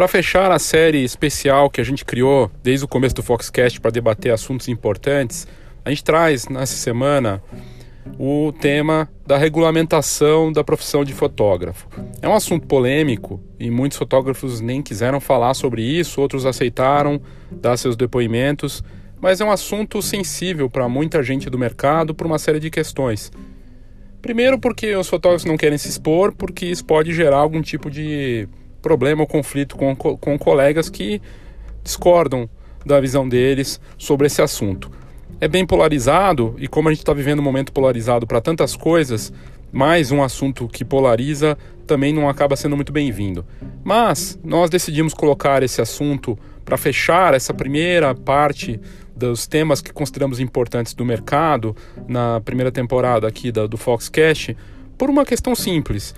Para fechar a série especial que a gente criou desde o começo do Foxcast para debater assuntos importantes, a gente traz nessa semana o tema da regulamentação da profissão de fotógrafo. É um assunto polêmico e muitos fotógrafos nem quiseram falar sobre isso, outros aceitaram dar seus depoimentos, mas é um assunto sensível para muita gente do mercado por uma série de questões. Primeiro, porque os fotógrafos não querem se expor, porque isso pode gerar algum tipo de problema ou conflito com, com colegas que discordam da visão deles sobre esse assunto. É bem polarizado e, como a gente está vivendo um momento polarizado para tantas coisas, mais um assunto que polariza também não acaba sendo muito bem-vindo. Mas nós decidimos colocar esse assunto para fechar essa primeira parte dos temas que consideramos importantes do mercado na primeira temporada aqui da, do Foxcast por uma questão simples.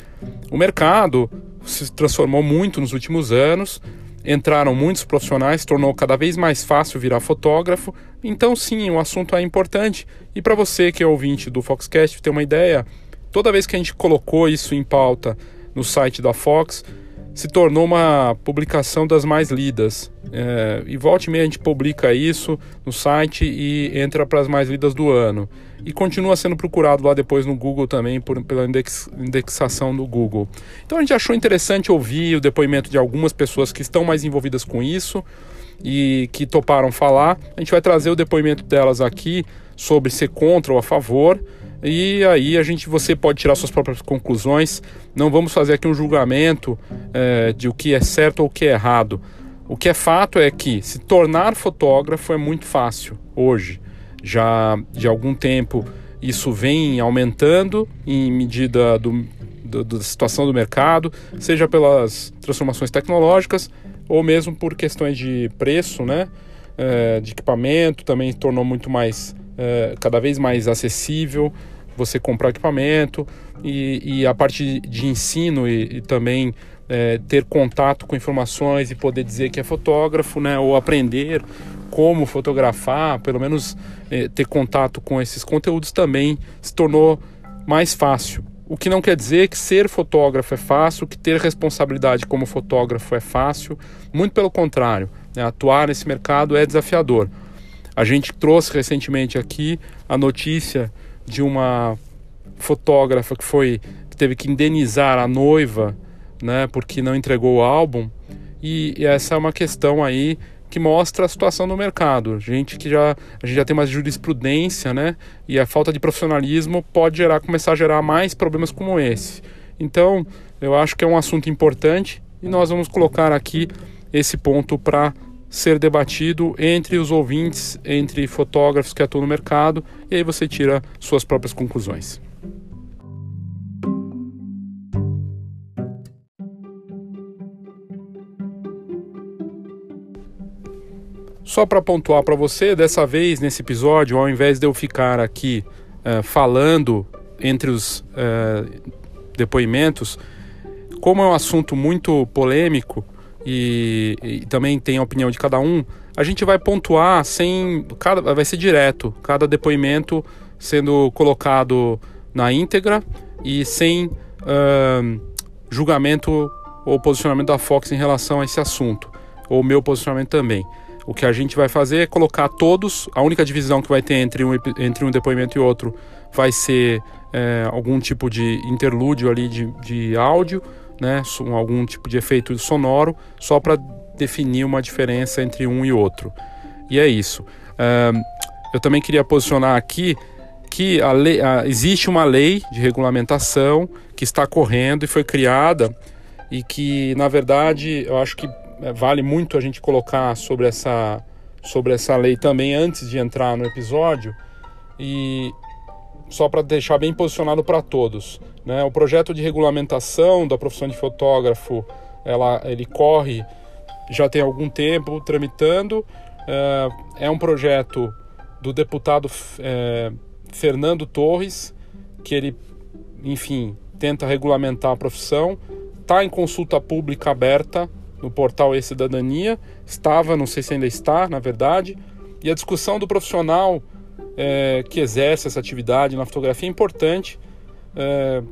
O mercado se transformou muito nos últimos anos, entraram muitos profissionais, tornou cada vez mais fácil virar fotógrafo. Então, sim, o assunto é importante. E para você que é ouvinte do Foxcast ter uma ideia, toda vez que a gente colocou isso em pauta no site da Fox, se tornou uma publicação das mais lidas. É, e volta e meia a gente publica isso no site e entra para as mais lidas do ano. E continua sendo procurado lá depois no Google também, por, pela index, indexação do Google. Então a gente achou interessante ouvir o depoimento de algumas pessoas que estão mais envolvidas com isso e que toparam falar. A gente vai trazer o depoimento delas aqui sobre ser contra ou a favor. E aí a gente, você pode tirar suas próprias conclusões. Não vamos fazer aqui um julgamento é, de o que é certo ou o que é errado. O que é fato é que se tornar fotógrafo é muito fácil hoje. Já de algum tempo isso vem aumentando em medida do, do, da situação do mercado, seja pelas transformações tecnológicas ou mesmo por questões de preço, né? É, de equipamento também tornou muito mais, é, cada vez mais acessível você comprar equipamento e, e a parte de ensino e, e também é, ter contato com informações e poder dizer que é fotógrafo, né, ou aprender como fotografar, pelo menos é, ter contato com esses conteúdos também se tornou mais fácil. O que não quer dizer que ser fotógrafo é fácil, que ter responsabilidade como fotógrafo é fácil, muito pelo contrário, né, atuar nesse mercado é desafiador. A gente trouxe recentemente aqui a notícia de uma fotógrafa que foi que teve que indenizar a noiva, né, porque não entregou o álbum. E, e essa é uma questão aí que mostra a situação do mercado. Gente que já a gente já tem uma jurisprudência, né? E a falta de profissionalismo pode gerar começar a gerar mais problemas como esse. Então, eu acho que é um assunto importante e nós vamos colocar aqui esse ponto para ser debatido entre os ouvintes, entre fotógrafos que atuam no mercado, e aí você tira suas próprias conclusões. Só para pontuar para você, dessa vez nesse episódio, ao invés de eu ficar aqui uh, falando entre os uh, depoimentos, como é um assunto muito polêmico, e, e, também tem a opinião de cada um, a gente vai pontuar sem. Cada, vai ser direto, cada depoimento sendo colocado na íntegra e sem uh, julgamento ou posicionamento da Fox em relação a esse assunto, ou meu posicionamento também. O que a gente vai fazer é colocar todos, a única divisão que vai ter entre um, entre um depoimento e outro vai ser é, algum tipo de interlúdio ali de, de áudio, né, algum tipo de efeito sonoro, só para definir uma diferença entre um e outro. E é isso. Eu também queria posicionar aqui que a lei, a, existe uma lei de regulamentação que está correndo e foi criada e que, na verdade, eu acho que é, vale muito a gente colocar sobre essa, sobre essa lei também antes de entrar no episódio. E, só para deixar bem posicionado para todos. Né? O projeto de regulamentação da profissão de fotógrafo ela, ele corre já tem algum tempo tramitando. É, é um projeto do deputado é, Fernando Torres, que ele, enfim, tenta regulamentar a profissão. Está em consulta pública aberta no portal E-Cidadania. Estava, não sei se ainda está, na verdade. E a discussão do profissional é, que exerce essa atividade na fotografia é importante. É,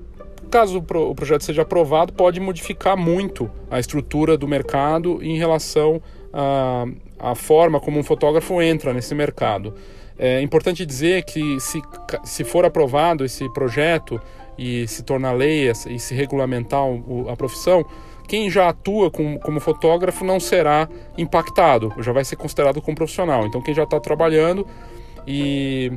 caso o, pro, o projeto seja aprovado, pode modificar muito a estrutura do mercado em relação à, à forma como um fotógrafo entra nesse mercado. É importante dizer que se, se for aprovado esse projeto e se tornar lei e se regulamentar a profissão, quem já atua com, como fotógrafo não será impactado, já vai ser considerado como profissional. Então, quem já está trabalhando e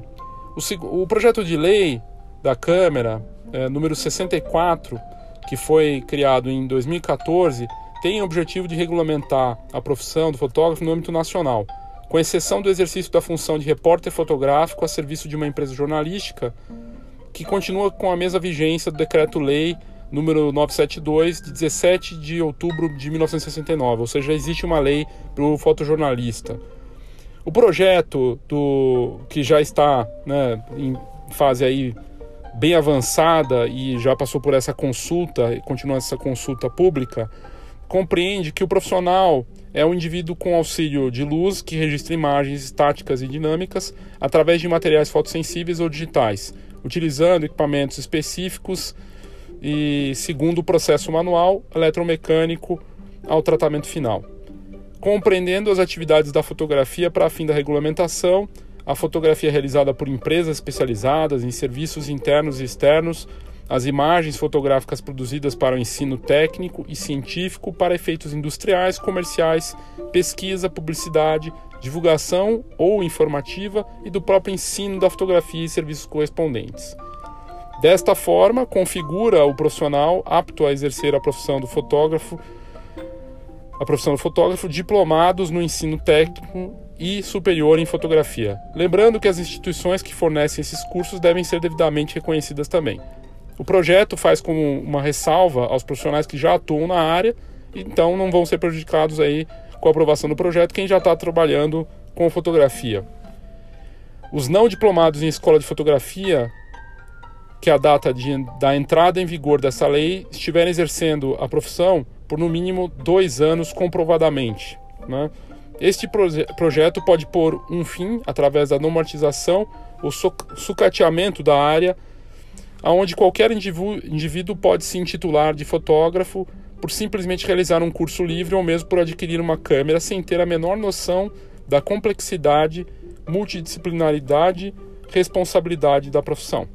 o, o, projeto de lei da Câmara, é, número 64, que foi criado em 2014, tem o objetivo de regulamentar a profissão do fotógrafo no âmbito nacional, com exceção do exercício da função de repórter fotográfico a serviço de uma empresa jornalística, que continua com a mesma vigência do Decreto-Lei número 972, de 17 de outubro de 1969, ou seja, existe uma lei para o fotojornalista. O projeto do que já está né, em fase aí bem avançada e já passou por essa consulta e continua essa consulta pública, compreende que o profissional é um indivíduo com auxílio de luz que registra imagens estáticas e dinâmicas através de materiais fotossensíveis ou digitais, utilizando equipamentos específicos e segundo o processo manual eletromecânico ao tratamento final. Compreendendo as atividades da fotografia para fim da regulamentação, a fotografia é realizada por empresas especializadas em serviços internos e externos, as imagens fotográficas produzidas para o ensino técnico e científico para efeitos industriais, comerciais, pesquisa, publicidade, divulgação ou informativa e do próprio ensino da fotografia e serviços correspondentes. Desta forma, configura o profissional apto a exercer a profissão do fotógrafo, a profissão do fotógrafo diplomados no ensino técnico e superior em fotografia. Lembrando que as instituições que fornecem esses cursos devem ser devidamente reconhecidas também. O projeto faz como uma ressalva aos profissionais que já atuam na área, então não vão ser prejudicados aí com a aprovação do projeto quem já está trabalhando com fotografia. Os não diplomados em escola de fotografia, que a data de, da entrada em vigor dessa lei estiverem exercendo a profissão por no mínimo dois anos comprovadamente. Né? Este proje projeto pode pôr um fim, através da normatização, o sucateamento da área, onde qualquer indivíduo pode se intitular de fotógrafo por simplesmente realizar um curso livre ou mesmo por adquirir uma câmera sem ter a menor noção da complexidade, multidisciplinaridade, responsabilidade da profissão.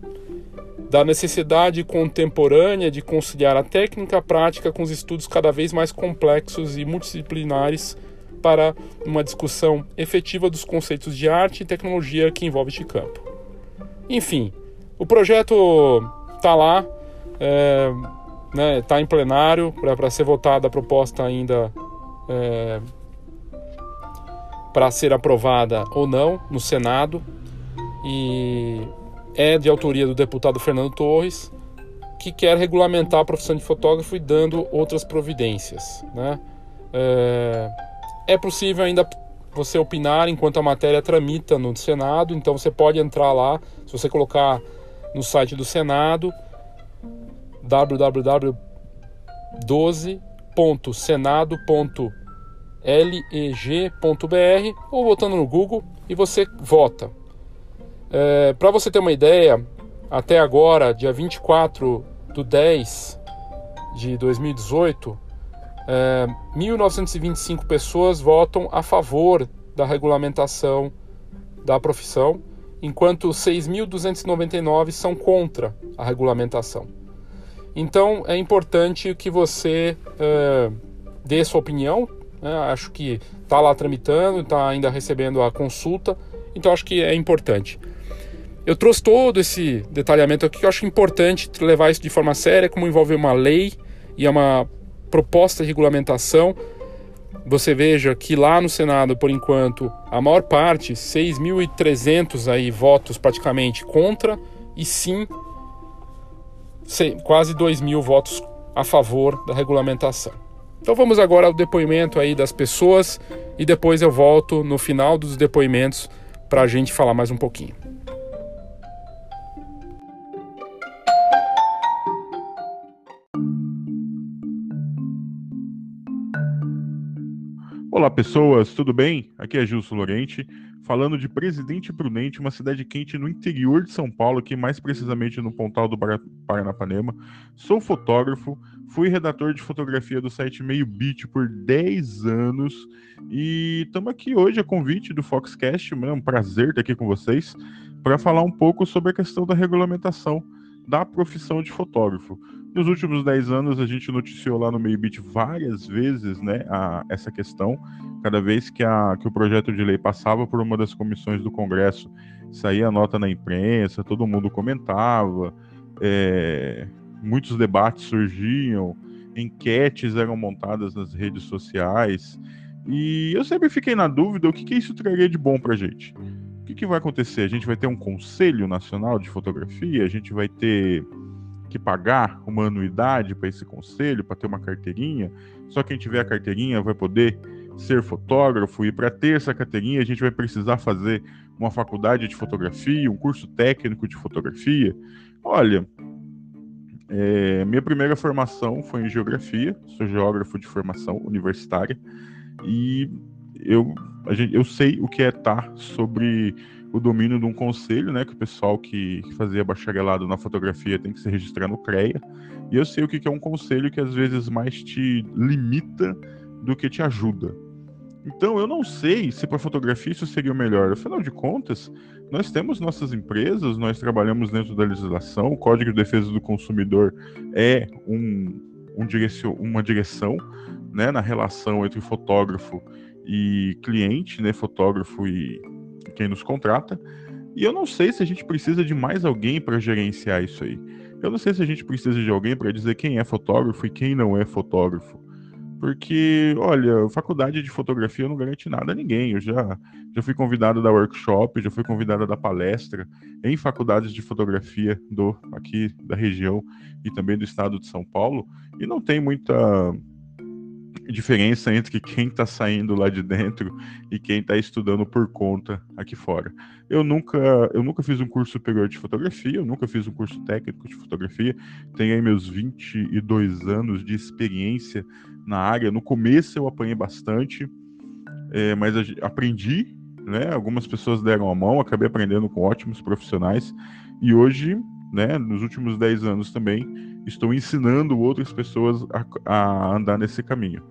Da necessidade contemporânea de conciliar a técnica prática com os estudos cada vez mais complexos e multidisciplinares para uma discussão efetiva dos conceitos de arte e tecnologia que envolve este campo. Enfim, o projeto está lá, está é, né, tá em plenário para ser votada a proposta ainda é, para ser aprovada ou não no Senado e é de autoria do deputado Fernando Torres que quer regulamentar a profissão de fotógrafo e dando outras providências, né? É, é possível ainda você opinar enquanto a matéria tramita no Senado, então você pode entrar lá, se você colocar no site do Senado www.senado.leg.br ou botando no Google e você vota. É, Para você ter uma ideia, até agora, dia 24 do 10 de 2018, é, 1.925 pessoas votam a favor da regulamentação da profissão, enquanto 6.299 são contra a regulamentação. Então é importante que você é, dê sua opinião. Né? Acho que está lá tramitando, está ainda recebendo a consulta, então acho que é importante. Eu trouxe todo esse detalhamento aqui que eu acho importante levar isso de forma séria, como envolve uma lei e é uma proposta de regulamentação, você veja que lá no Senado, por enquanto, a maior parte, 6.300 aí votos praticamente contra e sim quase 2 mil votos a favor da regulamentação. Então vamos agora ao depoimento aí das pessoas e depois eu volto no final dos depoimentos para a gente falar mais um pouquinho. Olá pessoas, tudo bem? Aqui é Gilson Lorente, falando de Presidente Prudente, uma cidade quente no interior de São Paulo, aqui mais precisamente no Pontal do Paranapanema. Sou fotógrafo, fui redator de fotografia do site Meio Beat por 10 anos e estamos aqui hoje a convite do Foxcast, é um prazer estar aqui com vocês para falar um pouco sobre a questão da regulamentação da profissão de fotógrafo. Nos últimos 10 anos, a gente noticiou lá no Meio-Bit várias vezes né, a, essa questão. Cada vez que, a, que o projeto de lei passava por uma das comissões do Congresso, saía nota na imprensa, todo mundo comentava, é, muitos debates surgiam, enquetes eram montadas nas redes sociais. E eu sempre fiquei na dúvida o que, que isso traria de bom para a gente. O que, que vai acontecer? A gente vai ter um Conselho Nacional de Fotografia? A gente vai ter que pagar uma anuidade para esse conselho, para ter uma carteirinha. Só quem tiver a carteirinha vai poder ser fotógrafo e para ter essa carteirinha a gente vai precisar fazer uma faculdade de fotografia, um curso técnico de fotografia. Olha, é, minha primeira formação foi em geografia, sou geógrafo de formação universitária e eu, gente, eu sei o que é estar sobre o domínio de um conselho, né? Que o pessoal que fazia bacharelado na fotografia tem que se registrar no CREA. E eu sei o que é um conselho que às vezes mais te limita do que te ajuda. Então eu não sei se para fotografia isso seria o melhor. Afinal de contas, nós temos nossas empresas, nós trabalhamos dentro da legislação, o Código de Defesa do Consumidor é um, um uma direção né, na relação entre fotógrafo e cliente, né, fotógrafo e quem nos contrata. E eu não sei se a gente precisa de mais alguém para gerenciar isso aí. Eu não sei se a gente precisa de alguém para dizer quem é fotógrafo e quem não é fotógrafo. Porque, olha, faculdade de fotografia não garante nada a ninguém. Eu já, já fui convidado da workshop, já fui convidado da palestra em faculdades de fotografia do aqui da região e também do estado de São Paulo, e não tem muita diferença entre quem está saindo lá de dentro e quem está estudando por conta aqui fora. Eu nunca, eu nunca fiz um curso superior de fotografia, eu nunca fiz um curso técnico de fotografia. Tenho aí meus 22 anos de experiência na área. No começo eu apanhei bastante, é, mas aprendi, né? Algumas pessoas deram a mão, acabei aprendendo com ótimos profissionais e hoje, né? Nos últimos 10 anos também estou ensinando outras pessoas a, a andar nesse caminho.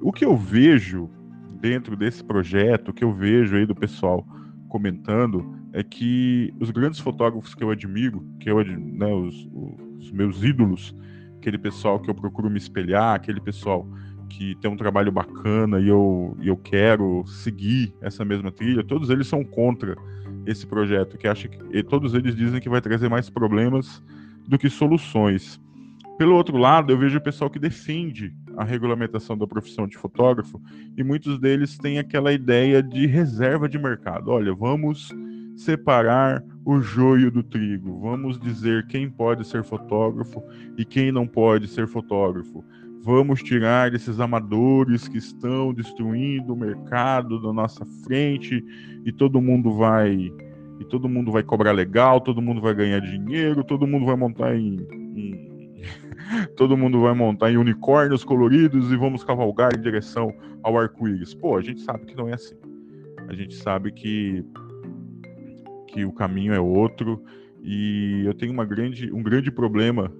O que eu vejo dentro desse projeto, o que eu vejo aí do pessoal comentando, é que os grandes fotógrafos que eu admiro, que eu, né, os, os meus ídolos, aquele pessoal que eu procuro me espelhar, aquele pessoal que tem um trabalho bacana e eu, eu quero seguir essa mesma trilha, todos eles são contra esse projeto, que acha que todos eles dizem que vai trazer mais problemas do que soluções. Pelo outro lado, eu vejo o pessoal que defende a regulamentação da profissão de fotógrafo e muitos deles têm aquela ideia de reserva de mercado. Olha, vamos separar o joio do trigo, vamos dizer quem pode ser fotógrafo e quem não pode ser fotógrafo. Vamos tirar esses amadores que estão destruindo o mercado da nossa frente e todo mundo vai e todo mundo vai cobrar legal, todo mundo vai ganhar dinheiro, todo mundo vai montar em, em todo mundo vai montar em unicórnios coloridos e vamos cavalgar em direção ao arco-íris. Pô, a gente sabe que não é assim. A gente sabe que, que o caminho é outro e eu tenho uma grande, um grande problema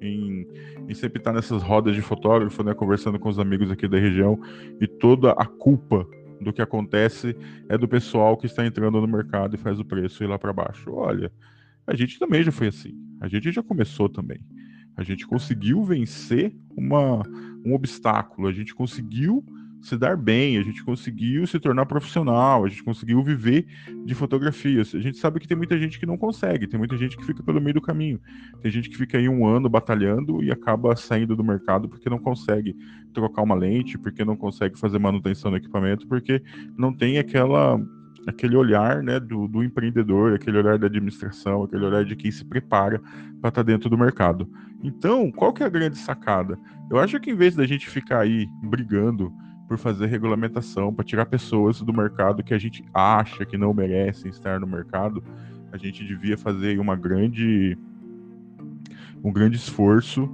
em, em sempre estar nessas rodas de fotógrafo, né, conversando com os amigos aqui da região e toda a culpa do que acontece é do pessoal que está entrando no mercado e faz o preço ir lá para baixo. Olha, a gente também já foi assim. A gente já começou também. A gente conseguiu vencer uma, um obstáculo, a gente conseguiu se dar bem, a gente conseguiu se tornar profissional, a gente conseguiu viver de fotografias. A gente sabe que tem muita gente que não consegue, tem muita gente que fica pelo meio do caminho. Tem gente que fica aí um ano batalhando e acaba saindo do mercado porque não consegue trocar uma lente, porque não consegue fazer manutenção do equipamento, porque não tem aquela aquele olhar né, do, do, empreendedor, aquele olhar da administração, aquele olhar de quem se prepara para estar tá dentro do mercado. Então, qual que é a grande sacada? Eu acho que em vez da gente ficar aí brigando por fazer regulamentação, para tirar pessoas do mercado que a gente acha que não merecem estar no mercado, a gente devia fazer uma grande um grande esforço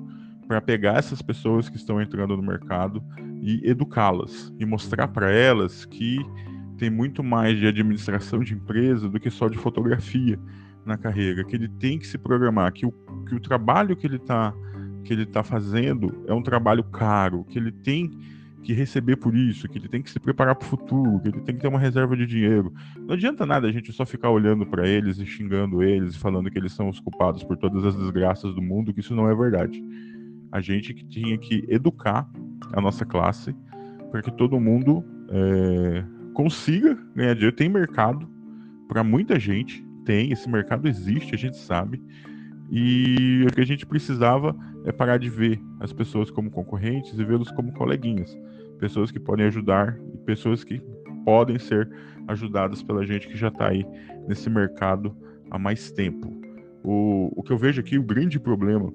para pegar essas pessoas que estão entrando no mercado e educá-las e mostrar para elas que tem muito mais de administração de empresa do que só de fotografia na carreira, que ele tem que se programar, que o, que o trabalho que ele está que ele tá fazendo é um trabalho caro, que ele tem que receber por isso, que ele tem que se preparar para o futuro, que ele tem que ter uma reserva de dinheiro. Não adianta nada a gente só ficar olhando para eles e xingando eles, falando que eles são os culpados por todas as desgraças do mundo, que isso não é verdade. A gente que tinha que educar a nossa classe para que todo mundo é, consiga ganhar dinheiro. Tem mercado para muita gente, tem, esse mercado existe, a gente sabe. E o que a gente precisava é parar de ver as pessoas como concorrentes e vê-los como coleguinhas. Pessoas que podem ajudar e pessoas que podem ser ajudadas pela gente que já está aí nesse mercado há mais tempo. O, o que eu vejo aqui, o grande problema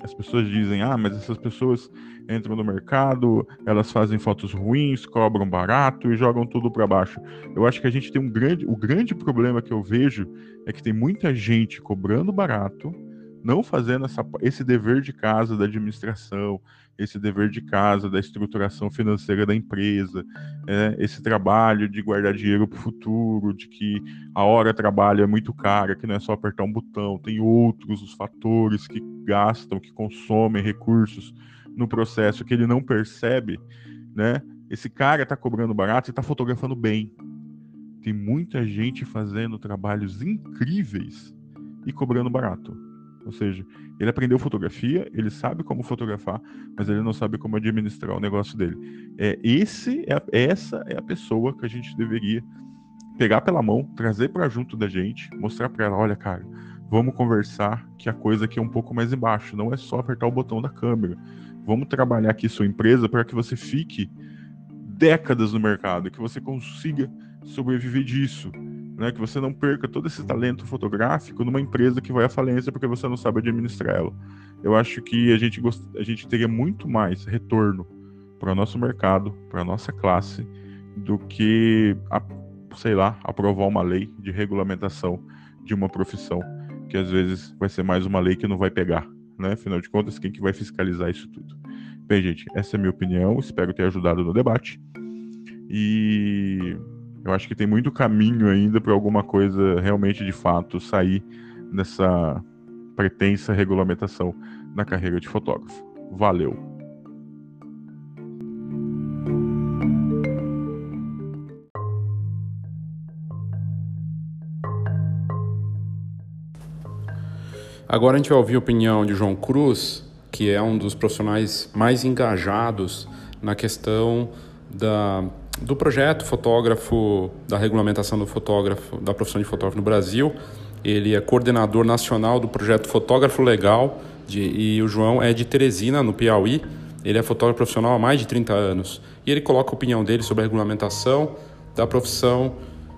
as pessoas dizem, ah, mas essas pessoas entram no mercado, elas fazem fotos ruins, cobram barato e jogam tudo para baixo. Eu acho que a gente tem um grande, o grande problema que eu vejo é que tem muita gente cobrando barato, não fazendo essa, esse dever de casa da administração, esse dever de casa da estruturação financeira da empresa, é, esse trabalho de guardar dinheiro para o futuro, de que a hora trabalho é muito cara, que não é só apertar um botão, tem outros os fatores que gastam, que consomem recursos no processo que ele não percebe, né? Esse cara está cobrando barato e está fotografando bem. Tem muita gente fazendo trabalhos incríveis e cobrando barato. Ou seja, ele aprendeu fotografia, ele sabe como fotografar, mas ele não sabe como administrar o negócio dele. É, esse é, essa é a pessoa que a gente deveria pegar pela mão, trazer para junto da gente, mostrar para ela, olha, cara, vamos conversar que a coisa aqui é um pouco mais embaixo, não é só apertar o botão da câmera. Vamos trabalhar aqui sua empresa para que você fique décadas no mercado, que você consiga sobreviver disso né, que você não perca todo esse talento fotográfico numa empresa que vai à falência porque você não sabe administrar ela. Eu acho que a gente, gost... a gente teria muito mais retorno para o nosso mercado, para a nossa classe, do que, a, sei lá, aprovar uma lei de regulamentação de uma profissão, que às vezes vai ser mais uma lei que não vai pegar, né? Afinal de contas, quem que vai fiscalizar isso tudo? Bem, gente, essa é a minha opinião, espero ter ajudado no debate. E eu acho que tem muito caminho ainda para alguma coisa realmente de fato sair nessa pretensa regulamentação na carreira de fotógrafo. Valeu! Agora a gente vai ouvir a opinião de João Cruz, que é um dos profissionais mais engajados na questão da do projeto fotógrafo, da regulamentação do fotógrafo, da profissão de fotógrafo no Brasil. Ele é coordenador nacional do projeto Fotógrafo Legal de, e o João é de Teresina, no Piauí. Ele é fotógrafo profissional há mais de 30 anos e ele coloca a opinião dele sobre a regulamentação da profissão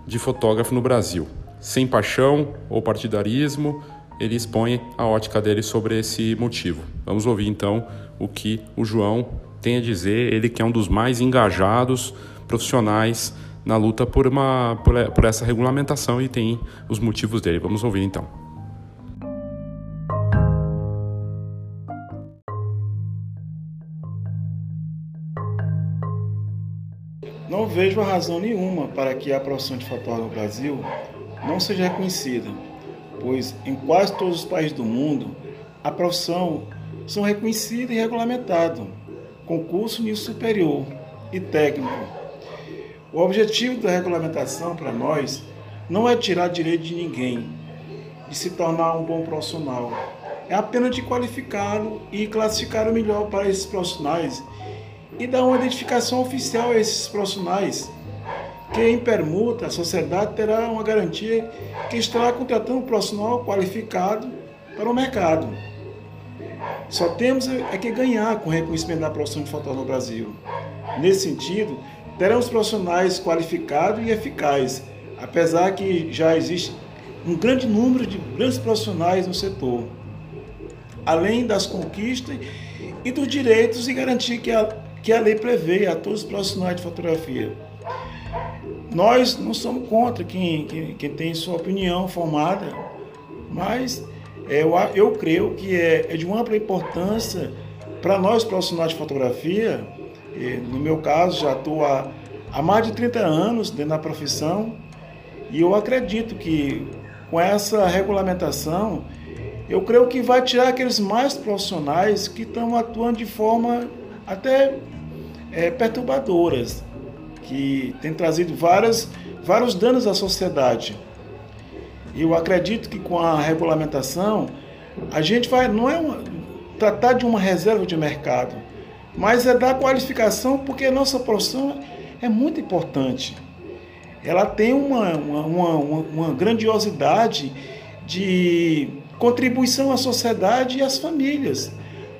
de fotógrafo no Brasil. Sem paixão ou partidarismo, ele expõe a ótica dele sobre esse motivo. Vamos ouvir então o que o João tem a dizer, ele que é um dos mais engajados profissionais na luta por, uma, por, por essa regulamentação e tem os motivos dele. Vamos ouvir então. Não vejo razão nenhuma para que a profissão de fotógrafo no Brasil não seja reconhecida, pois em quase todos os países do mundo a profissão são reconhecida e regulamentada, com curso nível superior e técnico o objetivo da regulamentação para nós não é tirar direito de ninguém, de se tornar um bom profissional. É apenas de qualificá-lo e classificar o melhor para esses profissionais e dar uma identificação oficial a esses profissionais, em permuta a sociedade terá uma garantia que estará contratando um profissional qualificado para o mercado. Só temos é que ganhar com o reconhecimento da profissão de fotógrafo no Brasil. Nesse sentido, teremos profissionais qualificados e eficazes, apesar que já existe um grande número de grandes profissionais no setor, além das conquistas e dos direitos e garantir que a, que a lei prevê a todos os profissionais de fotografia. Nós não somos contra quem, quem, quem tem sua opinião formada, mas é, eu, eu creio que é, é de uma ampla importância para nós profissionais de fotografia. No meu caso, já estou há, há mais de 30 anos dentro da profissão e eu acredito que com essa regulamentação, eu creio que vai tirar aqueles mais profissionais que estão atuando de forma até é, perturbadoras, que tem trazido várias, vários danos à sociedade. E eu acredito que com a regulamentação, a gente vai, não é uma, tratar de uma reserva de mercado, mas é dar qualificação, porque a nossa profissão é muito importante. Ela tem uma, uma, uma, uma grandiosidade de contribuição à sociedade e às famílias.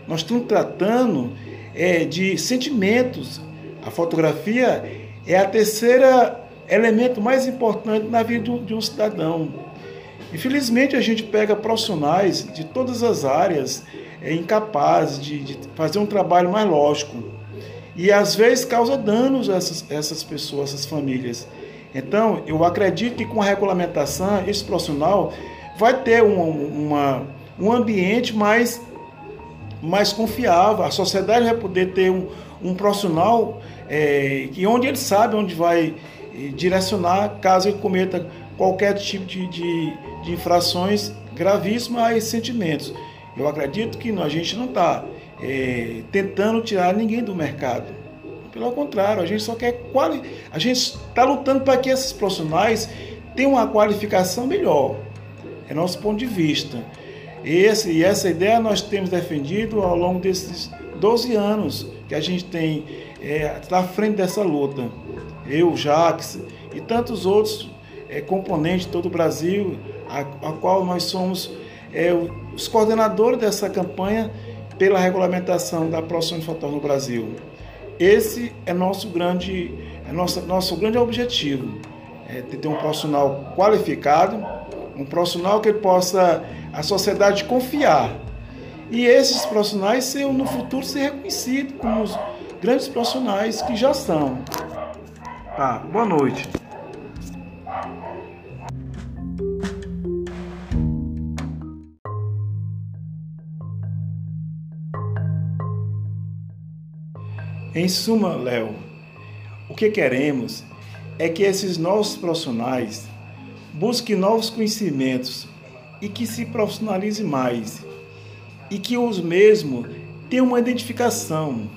Nós estamos tratando é, de sentimentos. A fotografia é a terceira elemento mais importante na vida de um cidadão. Infelizmente, a gente pega profissionais de todas as áreas é, incapazes de, de fazer um trabalho mais lógico. E às vezes causa danos a essas, essas pessoas, essas famílias. Então, eu acredito que com a regulamentação, esse profissional vai ter uma, uma um ambiente mais, mais confiável. A sociedade vai poder ter um, um profissional é, que onde ele sabe onde vai é, direcionar caso ele cometa qualquer tipo de, de, de infrações gravíssimas a esses sentimentos. Eu acredito que a gente não está é, tentando tirar ninguém do mercado. Pelo contrário, a gente só quer quali... a gente está lutando para que esses profissionais tenham uma qualificação melhor. É nosso ponto de vista. Esse, e essa ideia nós temos defendido ao longo desses 12 anos que a gente tem é, está à frente dessa luta. Eu, Jacques e tantos outros é, componentes de todo o Brasil, a, a qual nós somos é, os coordenadores dessa campanha pela regulamentação da produção de fotógrafo no Brasil. Esse é nosso grande, é nosso, nosso grande objetivo, é ter um profissional qualificado, um profissional que possa a sociedade confiar. E esses profissionais ser, no futuro ser reconhecidos como os grandes profissionais que já são. Tá, boa noite. Em suma, Léo, o que queremos é que esses novos profissionais busquem novos conhecimentos e que se profissionalize mais e que os mesmos tenham uma identificação,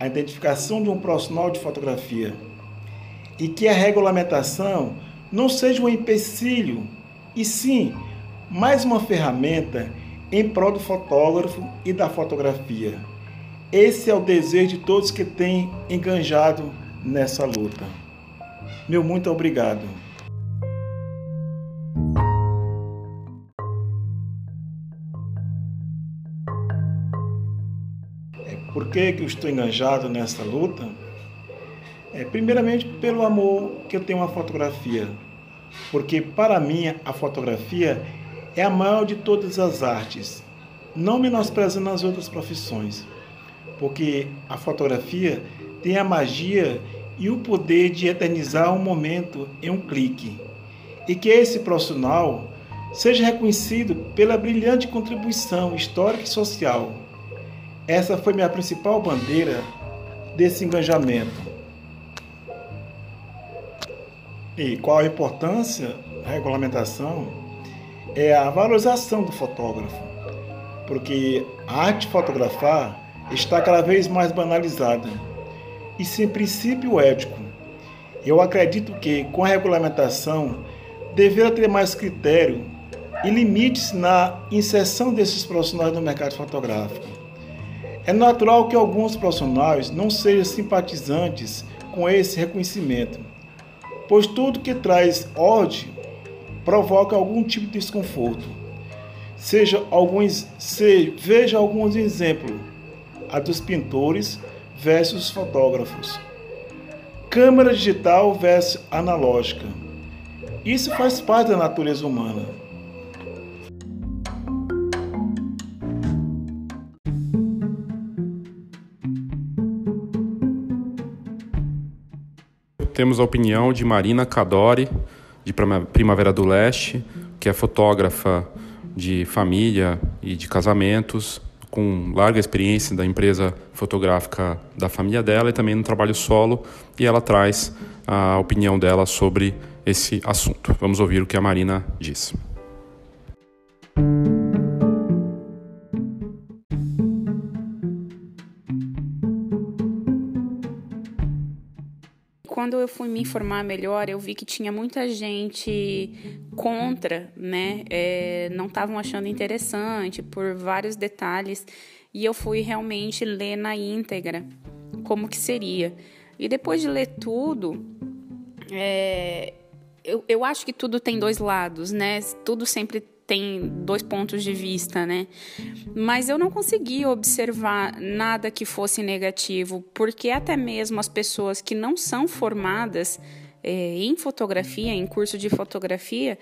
a identificação de um profissional de fotografia e que a regulamentação não seja um empecilho e sim mais uma ferramenta em prol do fotógrafo e da fotografia. Esse é o desejo de todos que têm enganjado nessa luta. Meu muito obrigado. É, por que, que eu estou enganjado nessa luta? É, primeiramente pelo amor que eu tenho à fotografia. Porque para mim a fotografia é a maior de todas as artes, não menosprezando as outras profissões porque a fotografia tem a magia e o poder de eternizar um momento em um clique. E que esse profissional seja reconhecido pela brilhante contribuição histórica e social. Essa foi minha principal bandeira desse engajamento. E qual a importância da regulamentação? É a valorização do fotógrafo, porque a arte de fotografar está cada vez mais banalizada e sem princípio ético. Eu acredito que, com a regulamentação, deverá ter mais critério e limites na inserção desses profissionais no mercado fotográfico. É natural que alguns profissionais não sejam simpatizantes com esse reconhecimento, pois tudo que traz ordem provoca algum tipo de desconforto. Seja alguns, se, veja alguns exemplos a dos pintores versus fotógrafos. câmera digital versus analógica. Isso faz parte da natureza humana. Temos a opinião de Marina Cadori, de Primavera do Leste, que é fotógrafa de família e de casamentos, com larga experiência da empresa fotográfica da família dela e também no trabalho solo, e ela traz a opinião dela sobre esse assunto. Vamos ouvir o que a Marina diz. Quando eu fui me informar melhor, eu vi que tinha muita gente contra, né? É, não estavam achando interessante por vários detalhes. E eu fui realmente ler na íntegra como que seria. E depois de ler tudo, é, eu, eu acho que tudo tem dois lados, né? Tudo sempre tem dois pontos de vista, né? Mas eu não consegui observar nada que fosse negativo, porque até mesmo as pessoas que não são formadas é, em fotografia, em curso de fotografia,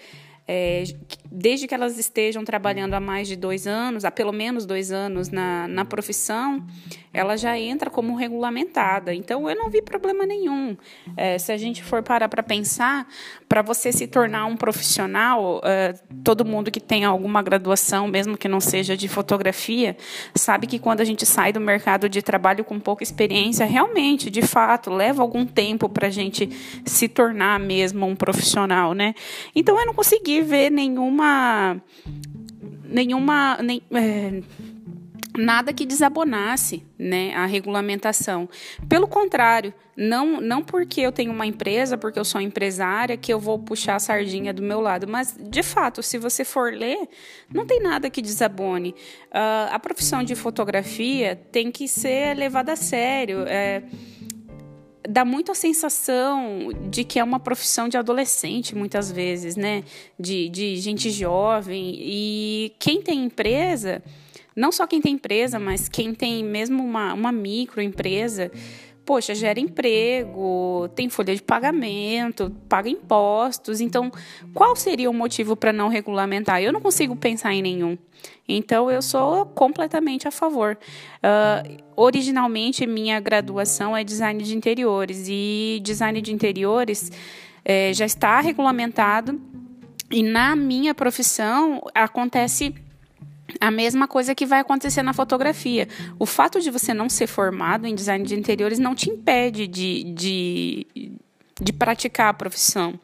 é, desde que elas estejam trabalhando há mais de dois anos, há pelo menos dois anos na, na profissão, ela já entra como regulamentada. Então, eu não vi problema nenhum. É, se a gente for parar para pensar, para você se tornar um profissional, é, todo mundo que tem alguma graduação, mesmo que não seja de fotografia, sabe que quando a gente sai do mercado de trabalho com pouca experiência, realmente, de fato, leva algum tempo para a gente se tornar mesmo um profissional, né? Então, eu não consegui ver nenhuma nenhuma nem, é, nada que desabonasse né, a regulamentação. Pelo contrário, não, não porque eu tenho uma empresa, porque eu sou empresária, que eu vou puxar a sardinha do meu lado. Mas, de fato, se você for ler, não tem nada que desabone. Uh, a profissão de fotografia tem que ser levada a sério. É, dá muito a sensação de que é uma profissão de adolescente, muitas vezes, né? De, de gente jovem. E quem tem empresa não só quem tem empresa, mas quem tem mesmo uma, uma microempresa, poxa, gera emprego, tem folha de pagamento, paga impostos. Então, qual seria o motivo para não regulamentar? Eu não consigo pensar em nenhum. Então, eu sou completamente a favor. Uh, originalmente, minha graduação é design de interiores e design de interiores é, já está regulamentado. E na minha profissão acontece a mesma coisa que vai acontecer na fotografia. O fato de você não ser formado em design de interiores não te impede de, de, de praticar a profissão.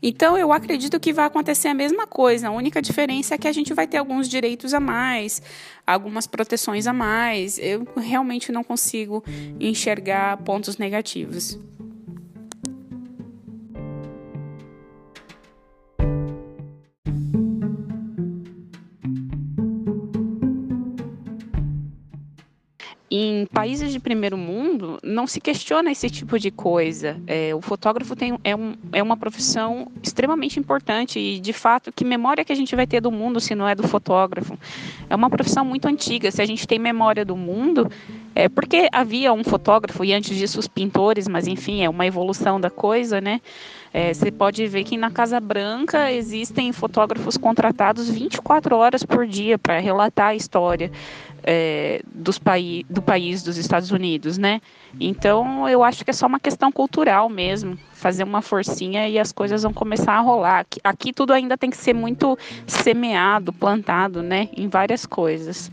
Então, eu acredito que vai acontecer a mesma coisa. A única diferença é que a gente vai ter alguns direitos a mais, algumas proteções a mais. Eu realmente não consigo enxergar pontos negativos. Em países de primeiro mundo não se questiona esse tipo de coisa. É, o fotógrafo tem, é, um, é uma profissão extremamente importante e, de fato, que memória que a gente vai ter do mundo se não é do fotógrafo? É uma profissão muito antiga. Se a gente tem memória do mundo, é porque havia um fotógrafo e antes disso os pintores, mas enfim, é uma evolução da coisa, né? É, você pode ver que na Casa Branca existem fotógrafos contratados 24 horas por dia para relatar a história é, dos paí do país dos Estados Unidos, né? Então eu acho que é só uma questão cultural mesmo, fazer uma forcinha e as coisas vão começar a rolar. Aqui, aqui tudo ainda tem que ser muito semeado, plantado, né? Em várias coisas.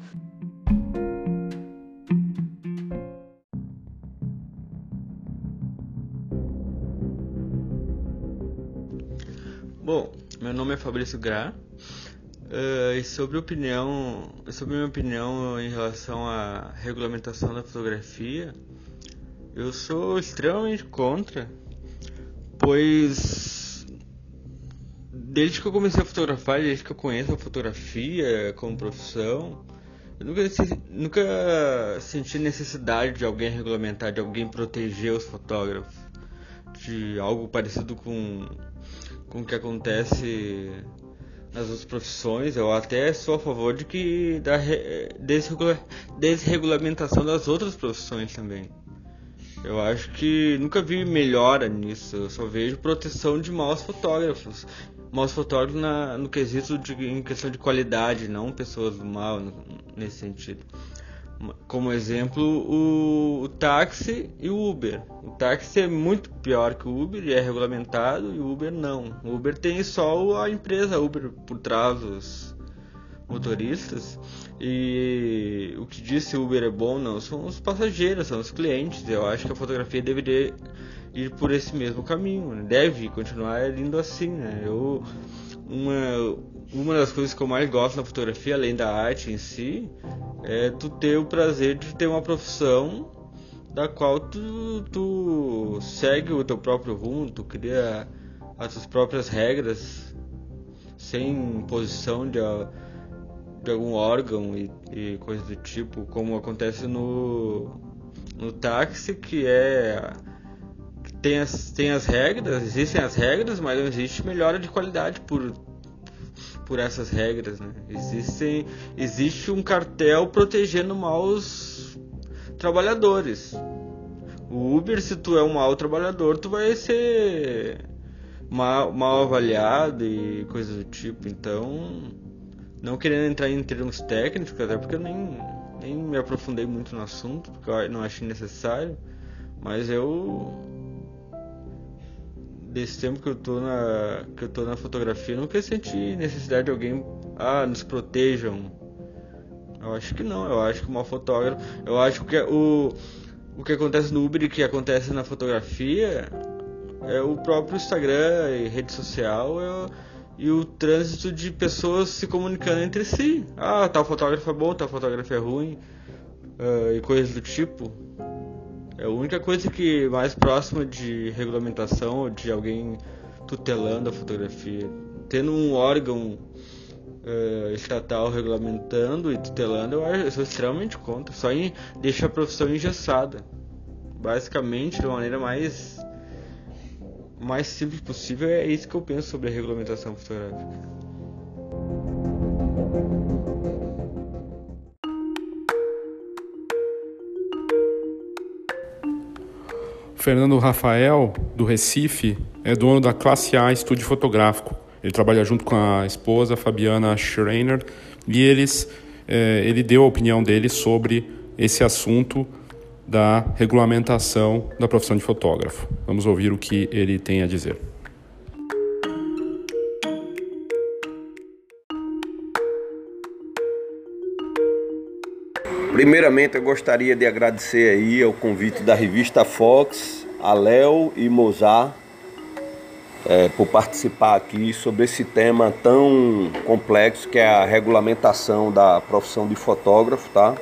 Bom, meu nome é Fabrício Gra. Uh, e sobre opinião, sobre minha opinião em relação à regulamentação da fotografia, eu sou extremamente contra, pois desde que eu comecei a fotografar, desde que eu conheço a fotografia como profissão, eu nunca, nunca senti necessidade de alguém regulamentar, de alguém proteger os fotógrafos, de algo parecido com com o que acontece nas outras profissões. Eu até sou a favor de que da desregula, desregulamentação das outras profissões também. Eu acho que nunca vi melhora nisso. Eu só vejo proteção de maus fotógrafos. Maus fotógrafos na, no quesito de, em questão de qualidade, não pessoas do mal nesse sentido. Como exemplo, o, o, táxi e o Uber. O táxi é muito pior que o Uber e é regulamentado, e o Uber não. O Uber tem só a empresa Uber por trás dos motoristas. E o que diz se o Uber é bom não são os passageiros, são os clientes. Eu acho que a fotografia deveria ir por esse mesmo caminho, né? deve continuar indo assim. Né? Eu, uma, uma das coisas que eu mais gosto na fotografia, além da arte em si, é tu ter o prazer de ter uma profissão da qual tu, tu segue o teu próprio rumo, tu cria as tuas próprias regras sem imposição de de algum órgão e, e coisas do tipo, como acontece no, no táxi, que é tem as, tem as regras, existem as regras, mas não existe melhora de qualidade por, por essas regras, né? Existem, existe um cartel protegendo maus trabalhadores. O Uber, se tu é um mau trabalhador, tu vai ser mal, mal avaliado e coisas do tipo. Então, não querendo entrar em termos técnicos, até porque eu nem, nem me aprofundei muito no assunto, porque eu não achei necessário, mas eu desse tempo que eu tô na que eu tô na fotografia, nunca senti necessidade de alguém ah, nos protejam. Eu acho que não, eu acho que uma fotógrafo, eu acho que o o que acontece no Uber e que acontece na fotografia é o próprio Instagram e rede social, é, e o trânsito de pessoas se comunicando entre si. Ah, tal fotógrafo é bom, tal fotógrafo é ruim, uh, e coisas do tipo. É a única coisa que mais próxima de regulamentação ou de alguém tutelando a fotografia. Tendo um órgão uh, estatal regulamentando e tutelando, eu, eu sou extremamente contra. Só em deixar a profissão engessada. Basicamente, de uma maneira mais mais simples possível. É isso que eu penso sobre a regulamentação fotográfica. Fernando Rafael, do Recife, é dono da Classe A Estúdio Fotográfico. Ele trabalha junto com a esposa Fabiana Schreiner e eles, é, ele deu a opinião dele sobre esse assunto da regulamentação da profissão de fotógrafo. Vamos ouvir o que ele tem a dizer. Primeiramente, eu gostaria de agradecer aí ao convite da revista Fox, a Léo e Mozart é, por participar aqui sobre esse tema tão complexo que é a regulamentação da profissão de fotógrafo, tá?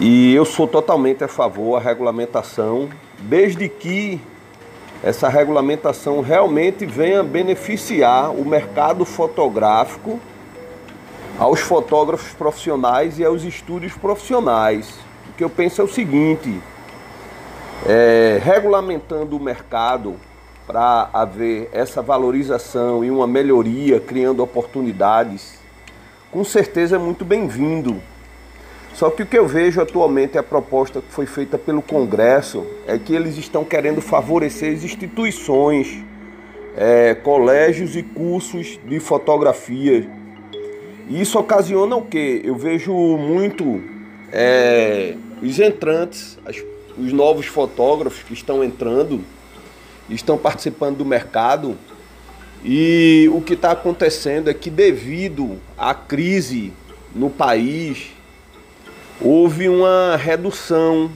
E eu sou totalmente a favor da regulamentação, desde que essa regulamentação realmente venha beneficiar o mercado fotográfico aos fotógrafos profissionais e aos estúdios profissionais. O que eu penso é o seguinte: é, regulamentando o mercado para haver essa valorização e uma melhoria, criando oportunidades, com certeza é muito bem-vindo. Só que o que eu vejo atualmente, a proposta que foi feita pelo Congresso, é que eles estão querendo favorecer as instituições, é, colégios e cursos de fotografia. Isso ocasiona o que? Eu vejo muito é, os entrantes, as, os novos fotógrafos que estão entrando, estão participando do mercado. E o que está acontecendo é que, devido à crise no país, houve uma redução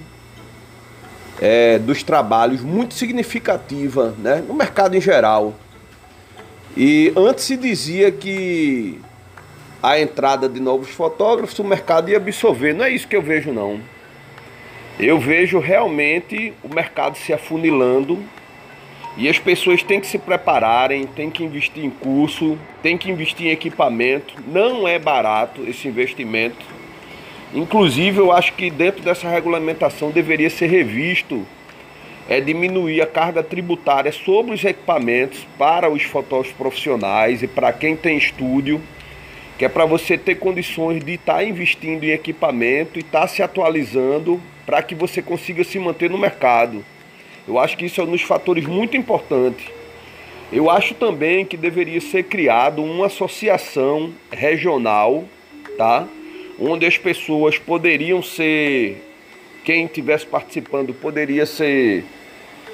é, dos trabalhos muito significativa né, no mercado em geral. E antes se dizia que a entrada de novos fotógrafos o mercado ia absorver. Não é isso que eu vejo, não. Eu vejo realmente o mercado se afunilando e as pessoas têm que se prepararem, têm que investir em curso, têm que investir em equipamento. Não é barato esse investimento Inclusive, eu acho que dentro dessa regulamentação deveria ser revisto é diminuir a carga tributária sobre os equipamentos para os fotógrafos profissionais e para quem tem estúdio que é para você ter condições de estar tá investindo em equipamento e estar tá se atualizando para que você consiga se manter no mercado. Eu acho que isso é um dos fatores muito importantes. Eu acho também que deveria ser criado uma associação regional, tá? Onde as pessoas poderiam ser, quem estivesse participando poderia ser,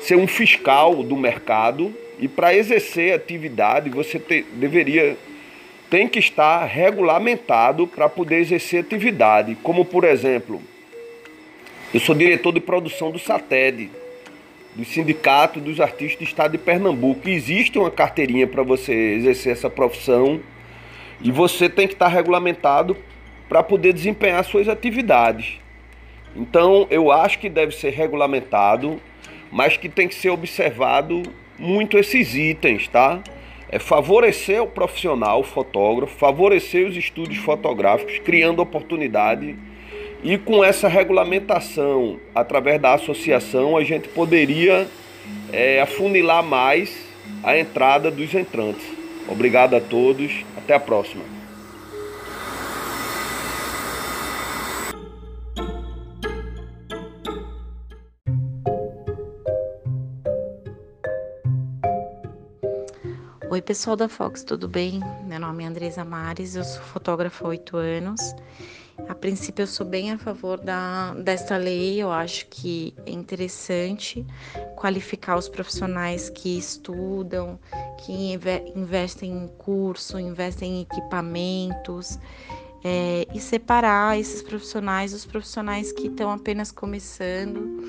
ser um fiscal do mercado e para exercer atividade você te, deveria tem que estar regulamentado para poder exercer atividade, como por exemplo, eu sou diretor de produção do SATED, do Sindicato dos Artistas do Estado de Pernambuco. Existe uma carteirinha para você exercer essa profissão e você tem que estar regulamentado para poder desempenhar suas atividades. Então, eu acho que deve ser regulamentado, mas que tem que ser observado muito esses itens, tá? É favorecer o profissional, o fotógrafo, favorecer os estudos fotográficos, criando oportunidade e com essa regulamentação, através da associação, a gente poderia é, afunilar mais a entrada dos entrantes. Obrigado a todos, até a próxima. Oi, pessoal da Fox, tudo bem? Meu nome é Andresa Mares, eu sou fotógrafa há oito anos a princípio, eu sou bem a favor da, desta lei. Eu acho que é interessante qualificar os profissionais que estudam, que investem em curso, investem em equipamentos. É, e separar esses profissionais dos profissionais que estão apenas começando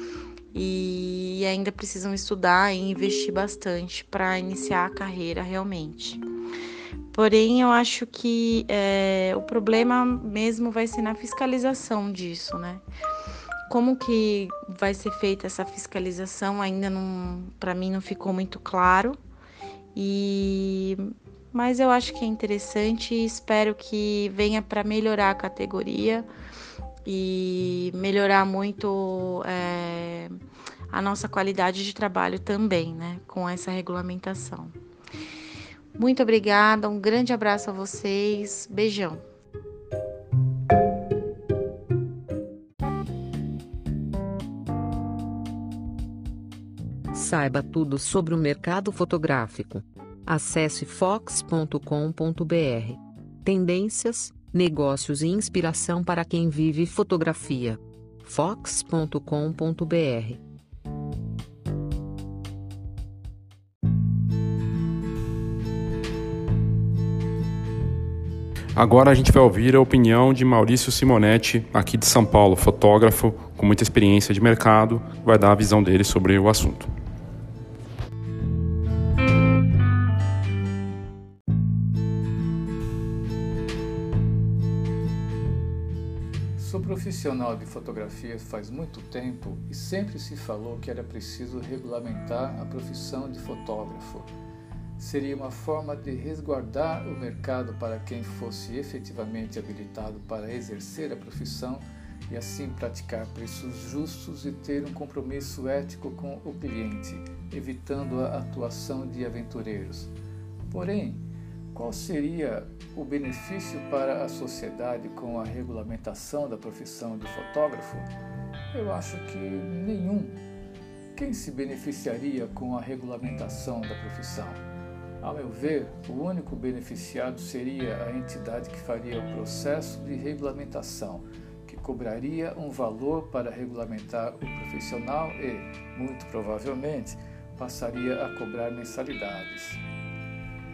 e ainda precisam estudar e investir bastante para iniciar a carreira realmente. Porém, eu acho que é, o problema mesmo vai ser na fiscalização disso, né? Como que vai ser feita essa fiscalização ainda não, para mim não ficou muito claro. E mas eu acho que é interessante e espero que venha para melhorar a categoria e melhorar muito é, a nossa qualidade de trabalho também, né, com essa regulamentação. Muito obrigada, um grande abraço a vocês, beijão. Saiba tudo sobre o mercado fotográfico. Acesse fox.com.br. Tendências, negócios e inspiração para quem vive fotografia. fox.com.br Agora a gente vai ouvir a opinião de Maurício Simonetti, aqui de São Paulo, fotógrafo com muita experiência de mercado, vai dar a visão dele sobre o assunto. Profissional de fotografia faz muito tempo e sempre se falou que era preciso regulamentar a profissão de fotógrafo seria uma forma de resguardar o mercado para quem fosse efetivamente habilitado para exercer a profissão e assim praticar preços justos e ter um compromisso ético com o cliente, evitando a atuação de aventureiros. Porém, qual seria o benefício para a sociedade com a regulamentação da profissão de fotógrafo? Eu acho que nenhum. Quem se beneficiaria com a regulamentação da profissão? Ao meu ver, o único beneficiado seria a entidade que faria o processo de regulamentação, que cobraria um valor para regulamentar o profissional e, muito provavelmente, passaria a cobrar mensalidades.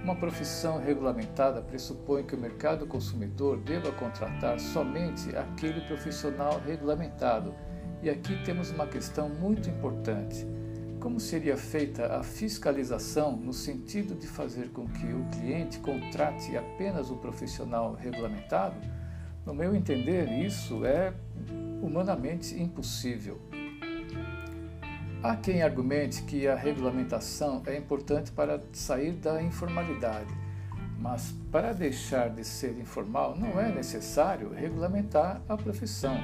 Uma profissão regulamentada pressupõe que o mercado consumidor deva contratar somente aquele profissional regulamentado, e aqui temos uma questão muito importante como seria feita a fiscalização no sentido de fazer com que o cliente contrate apenas o profissional regulamentado? No meu entender, isso é humanamente impossível. Há quem argumente que a regulamentação é importante para sair da informalidade, mas para deixar de ser informal não é necessário regulamentar a profissão.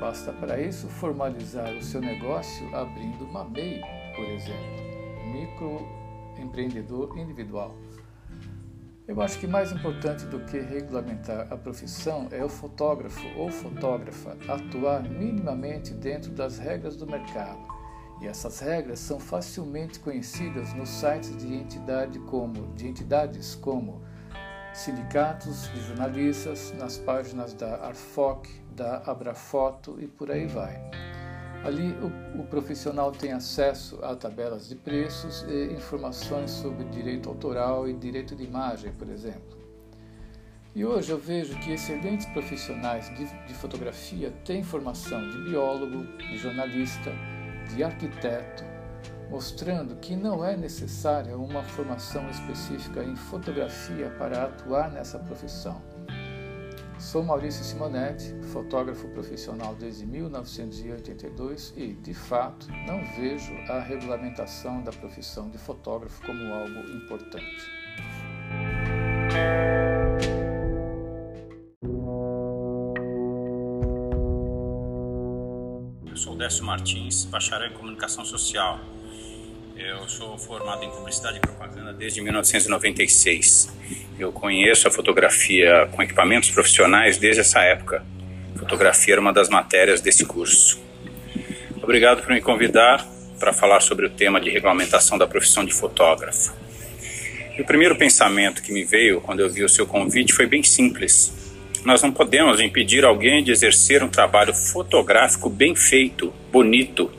Basta para isso formalizar o seu negócio abrindo uma MEI por exemplo, microempreendedor individual. Eu acho que mais importante do que regulamentar a profissão é o fotógrafo ou fotógrafa atuar minimamente dentro das regras do mercado. E essas regras são facilmente conhecidas nos sites de, entidade como, de entidades como sindicatos de jornalistas, nas páginas da Arfoc, da Abrafoto e por aí vai. Ali o, o, profissional tem acesso a tabelas de preços e informações sobre direito autoral e direito de imagem, por exemplo. E hoje eu vejo que excelentes profissionais de, de fotografia têm formação de biólogo, de jornalista, de arquiteto, mostrando que não é necessária uma formação específica em fotografia para atuar nessa profissão. Sou Maurício Simonetti, fotógrafo profissional desde 1982 e, de fato, não vejo a regulamentação da profissão de fotógrafo como algo importante. Décio Martins, bacharel em comunicação social. Eu sou formado em publicidade e propaganda desde 1996. Eu conheço a fotografia com equipamentos profissionais desde essa época. Fotografia era uma das matérias desse curso. Obrigado por me convidar para falar sobre o tema de regulamentação da profissão de fotógrafo. E o primeiro pensamento que me veio quando eu vi o seu convite foi bem simples. Nós não podemos impedir alguém de exercer um trabalho fotográfico bem feito, bonito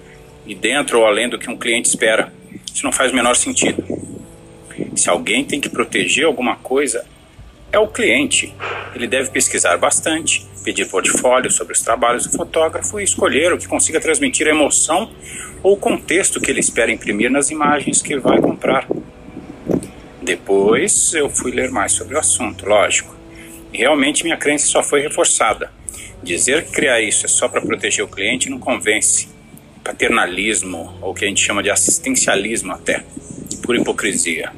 e dentro ou além do que um cliente espera. Isso não faz o menor sentido. Se alguém tem que proteger alguma coisa, é o cliente. Ele deve pesquisar bastante, pedir portfólio sobre os trabalhos do fotógrafo e escolher o que consiga transmitir a emoção ou o contexto que ele espera imprimir nas imagens que vai comprar. Depois eu fui ler mais sobre o assunto, lógico. Realmente minha crença só foi reforçada. Dizer que criar isso é só para proteger o cliente não convence paternalismo, ou o que a gente chama de assistencialismo até, por hipocrisia.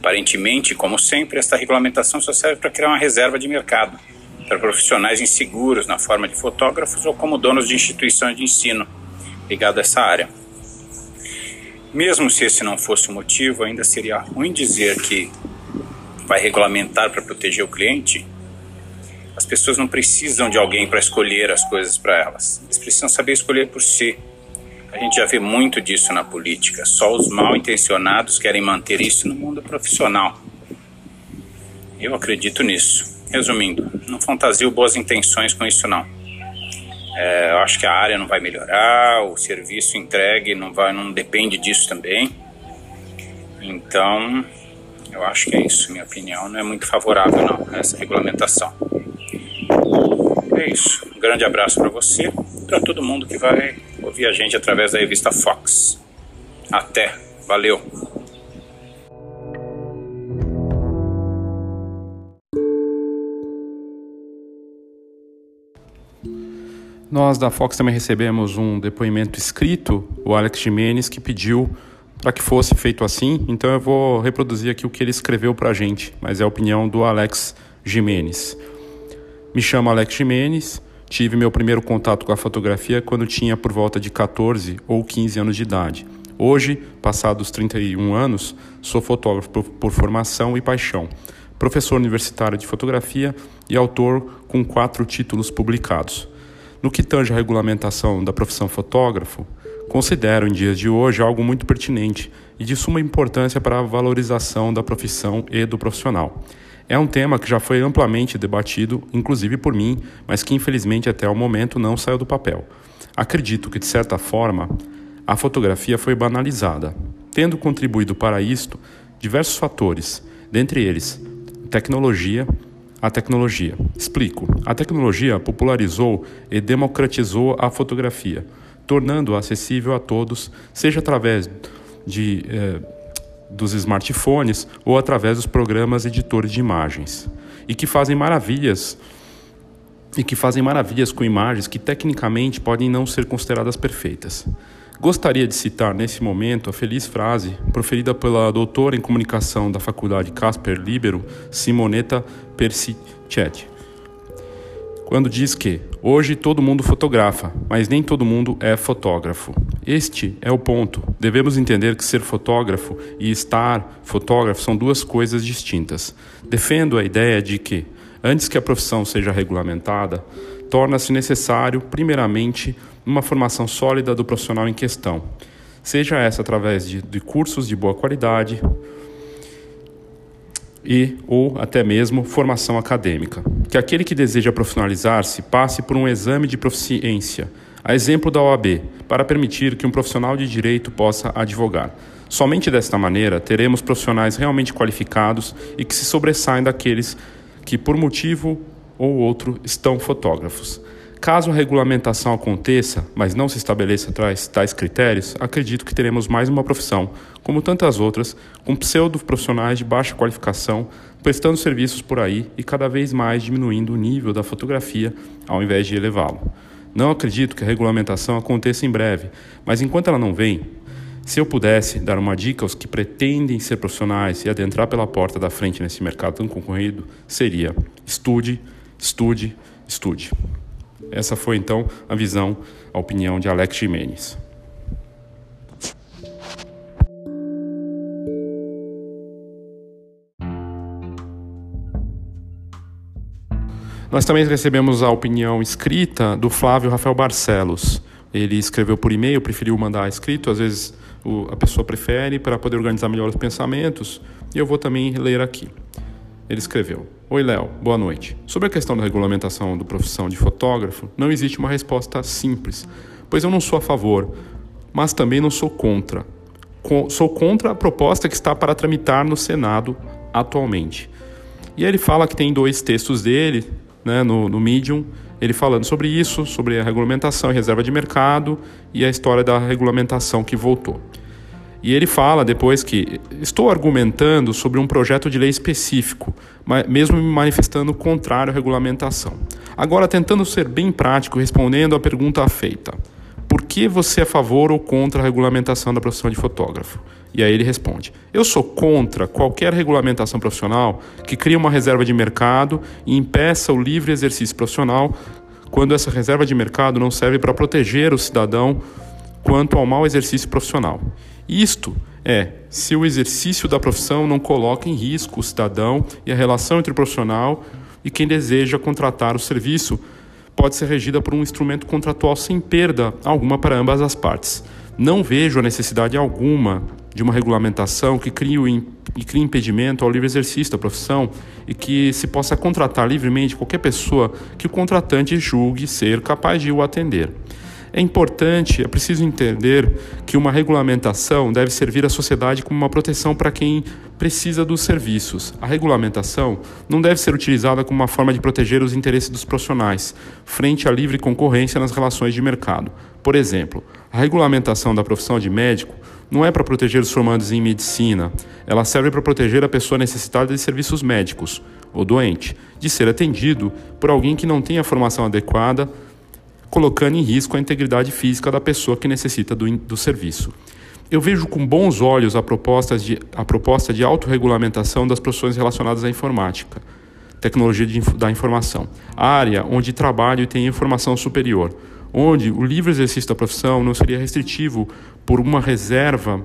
Aparentemente, como sempre, esta regulamentação só serve para criar uma reserva de mercado para profissionais inseguros na forma de fotógrafos ou como donos de instituições de ensino ligados a essa área. Mesmo se esse não fosse o motivo, ainda seria ruim dizer que vai regulamentar para proteger o cliente. As pessoas não precisam de alguém para escolher as coisas para elas. Eles precisam saber escolher por si. A gente já vê muito disso na política. Só os mal intencionados querem manter isso no mundo profissional. Eu acredito nisso. Resumindo, não fantasio boas intenções com isso não. É, eu acho que a área não vai melhorar, o serviço entregue não vai, não depende disso também. Então, eu acho que é isso. Minha opinião não é muito favorável não essa regulamentação. É isso. Um grande abraço para você, para todo mundo que vai ouvir a gente através da revista Fox. Até, valeu! Nós da Fox também recebemos um depoimento escrito, o Alex Jimenez, que pediu para que fosse feito assim, então eu vou reproduzir aqui o que ele escreveu para a gente, mas é a opinião do Alex Jimenez. Me chamo Alex Jimenez, Tive meu primeiro contato com a fotografia quando tinha por volta de 14 ou 15 anos de idade. Hoje, passados 31 anos, sou fotógrafo por formação e paixão, professor universitário de fotografia e autor com quatro títulos publicados. No que tange a regulamentação da profissão fotógrafo, considero em dias de hoje algo muito pertinente e de suma importância para a valorização da profissão e do profissional. É um tema que já foi amplamente debatido, inclusive por mim, mas que infelizmente até o momento não saiu do papel. Acredito que, de certa forma, a fotografia foi banalizada, tendo contribuído para isto diversos fatores, dentre eles tecnologia, a tecnologia. Explico. A tecnologia popularizou e democratizou a fotografia, tornando-a acessível a todos, seja através de eh, dos smartphones ou através dos programas editores de imagens e que fazem maravilhas e que fazem maravilhas com imagens que tecnicamente podem não ser consideradas perfeitas. Gostaria de citar nesse momento a feliz frase proferida pela doutora em comunicação da Faculdade Casper Libero, Simonetta Persichetti, quando diz que hoje todo mundo fotografa, mas nem todo mundo é fotógrafo. Este é o ponto. Devemos entender que ser fotógrafo e estar fotógrafo são duas coisas distintas. Defendo a ideia de que, antes que a profissão seja regulamentada, torna-se necessário, primeiramente, uma formação sólida do profissional em questão, seja essa através de, de cursos de boa qualidade e ou até mesmo formação acadêmica. Que aquele que deseja profissionalizar-se passe por um exame de proficiência, a exemplo da OAB, para permitir que um profissional de direito possa advogar. Somente desta maneira teremos profissionais realmente qualificados e que se sobressaem daqueles que, por motivo ou outro, estão fotógrafos. Caso a regulamentação aconteça, mas não se estabeleça tais, tais critérios, acredito que teremos mais uma profissão, como tantas outras, com pseudo-profissionais de baixa qualificação, prestando serviços por aí e cada vez mais diminuindo o nível da fotografia ao invés de elevá-lo. Não acredito que a regulamentação aconteça em breve, mas enquanto ela não vem, se eu pudesse dar uma dica aos que pretendem ser profissionais e adentrar pela porta da frente nesse mercado tão concorrido, seria: estude, estude, estude. Essa foi então a visão, a opinião de Alex Jimenez. Nós também recebemos a opinião escrita do Flávio Rafael Barcelos. Ele escreveu por e-mail, preferiu mandar escrito, às vezes a pessoa prefere para poder organizar melhor os pensamentos, e eu vou também ler aqui. Ele escreveu: Oi, Léo, boa noite. Sobre a questão da regulamentação da profissão de fotógrafo, não existe uma resposta simples, pois eu não sou a favor, mas também não sou contra. sou contra a proposta que está para tramitar no Senado atualmente. E ele fala que tem dois textos dele né, no, no Medium, ele falando sobre isso, sobre a regulamentação e reserva de mercado e a história da regulamentação que voltou. E ele fala depois que estou argumentando sobre um projeto de lei específico, mesmo me manifestando contrário à regulamentação. Agora, tentando ser bem prático, respondendo à pergunta feita: por que você é a favor ou contra a regulamentação da profissão de fotógrafo? E aí ele responde: Eu sou contra qualquer regulamentação profissional que crie uma reserva de mercado e impeça o livre exercício profissional quando essa reserva de mercado não serve para proteger o cidadão quanto ao mau exercício profissional. Isto é, se o exercício da profissão não coloca em risco o cidadão e a relação entre o profissional e quem deseja contratar o serviço pode ser regida por um instrumento contratual sem perda alguma para ambas as partes. Não vejo a necessidade alguma de uma regulamentação que crie, o, e crie impedimento ao livre exercício da profissão e que se possa contratar livremente qualquer pessoa que o contratante julgue ser capaz de o atender. É importante, é preciso entender que uma regulamentação deve servir à sociedade como uma proteção para quem precisa dos serviços. A regulamentação não deve ser utilizada como uma forma de proteger os interesses dos profissionais frente à livre concorrência nas relações de mercado. Por exemplo, a regulamentação da profissão de médico não é para proteger os formandos em medicina, ela serve para proteger a pessoa necessitada de serviços médicos, ou doente, de ser atendido por alguém que não tem a formação adequada colocando em risco a integridade física da pessoa que necessita do, do serviço. Eu vejo com bons olhos a proposta, de, a proposta de autorregulamentação das profissões relacionadas à informática, tecnologia de, da informação, área onde trabalho e tenho informação superior, onde o livre exercício da profissão não seria restritivo por uma reserva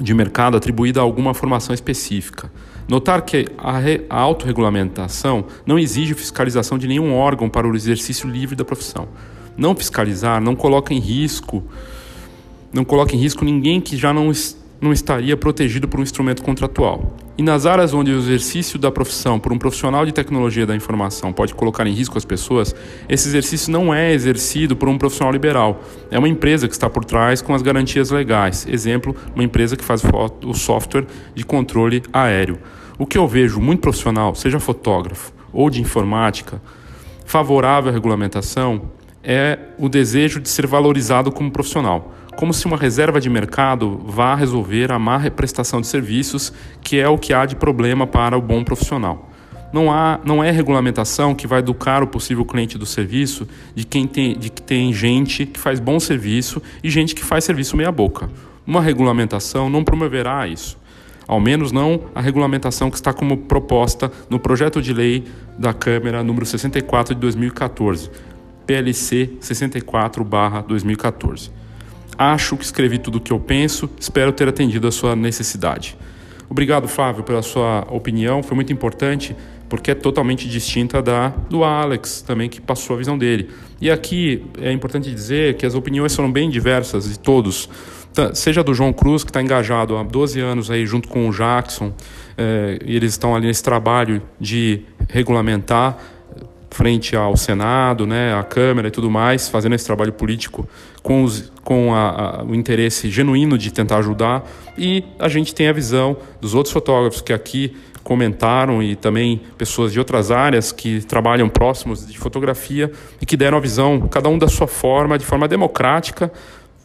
de mercado atribuída a alguma formação específica. Notar que a, a autorregulamentação não exige fiscalização de nenhum órgão para o exercício livre da profissão. Não fiscalizar não coloca em risco não coloca em risco ninguém que já não, não estaria protegido por um instrumento contratual. E nas áreas onde o exercício da profissão por um profissional de tecnologia da informação pode colocar em risco as pessoas, esse exercício não é exercido por um profissional liberal. É uma empresa que está por trás com as garantias legais. Exemplo, uma empresa que faz o software de controle aéreo. O que eu vejo muito profissional, seja fotógrafo ou de informática, favorável à regulamentação, é o desejo de ser valorizado como profissional, como se uma reserva de mercado vá resolver a má prestação de serviços, que é o que há de problema para o bom profissional. Não, há, não é regulamentação que vai educar o possível cliente do serviço de, quem tem, de que tem gente que faz bom serviço e gente que faz serviço meia-boca. Uma regulamentação não promoverá isso. Ao menos não a regulamentação que está como proposta no projeto de lei da Câmara número 64 de 2014, PLC 64/2014. Acho que escrevi tudo o que eu penso, espero ter atendido a sua necessidade. Obrigado, Flávio, pela sua opinião, foi muito importante porque é totalmente distinta da do Alex também que passou a visão dele. E aqui é importante dizer que as opiniões foram bem diversas de todos, seja do João Cruz que está engajado há 12 anos aí junto com o Jackson é, e eles estão ali nesse trabalho de regulamentar frente ao Senado, né, à Câmara e tudo mais, fazendo esse trabalho político com, os, com a, a, o interesse genuíno de tentar ajudar. E a gente tem a visão dos outros fotógrafos que aqui comentaram e também pessoas de outras áreas que trabalham próximos de fotografia e que deram a visão, cada um da sua forma, de forma democrática,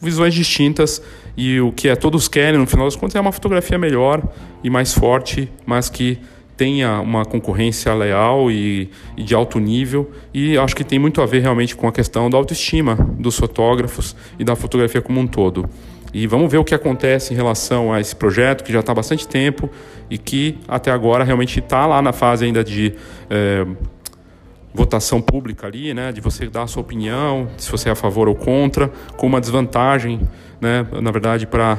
visões distintas e o que é todos querem no final das contas é uma fotografia melhor e mais forte, mas que tenha uma concorrência leal e, e, de alto nível e acho que tem muito a ver realmente com a questão da autoestima dos fotógrafos e da fotografia como um todo. E vamos ver o que acontece em relação a esse projeto que já está há bastante tempo e que até agora realmente está lá na fase ainda de é, votação pública ali, né, de você dar a sua opinião, se você é a favor ou contra, com uma desvantagem, né, na verdade para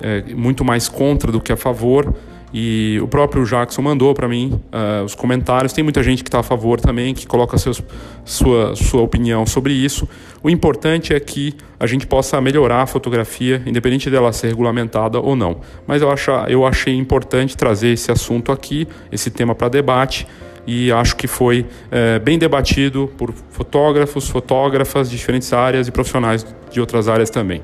é, muito mais contra do que a favor. E o próprio Jackson mandou para mim uh, os comentários. Tem muita gente que está a favor também, que coloca seus, sua, sua opinião sobre isso. O importante é que a gente possa melhorar a fotografia, independente dela ser regulamentada ou não. Mas eu, acho, eu achei importante trazer esse assunto aqui, esse tema para debate. E acho que foi é, bem debatido por fotógrafos, fotógrafas de diferentes áreas e profissionais de outras áreas também.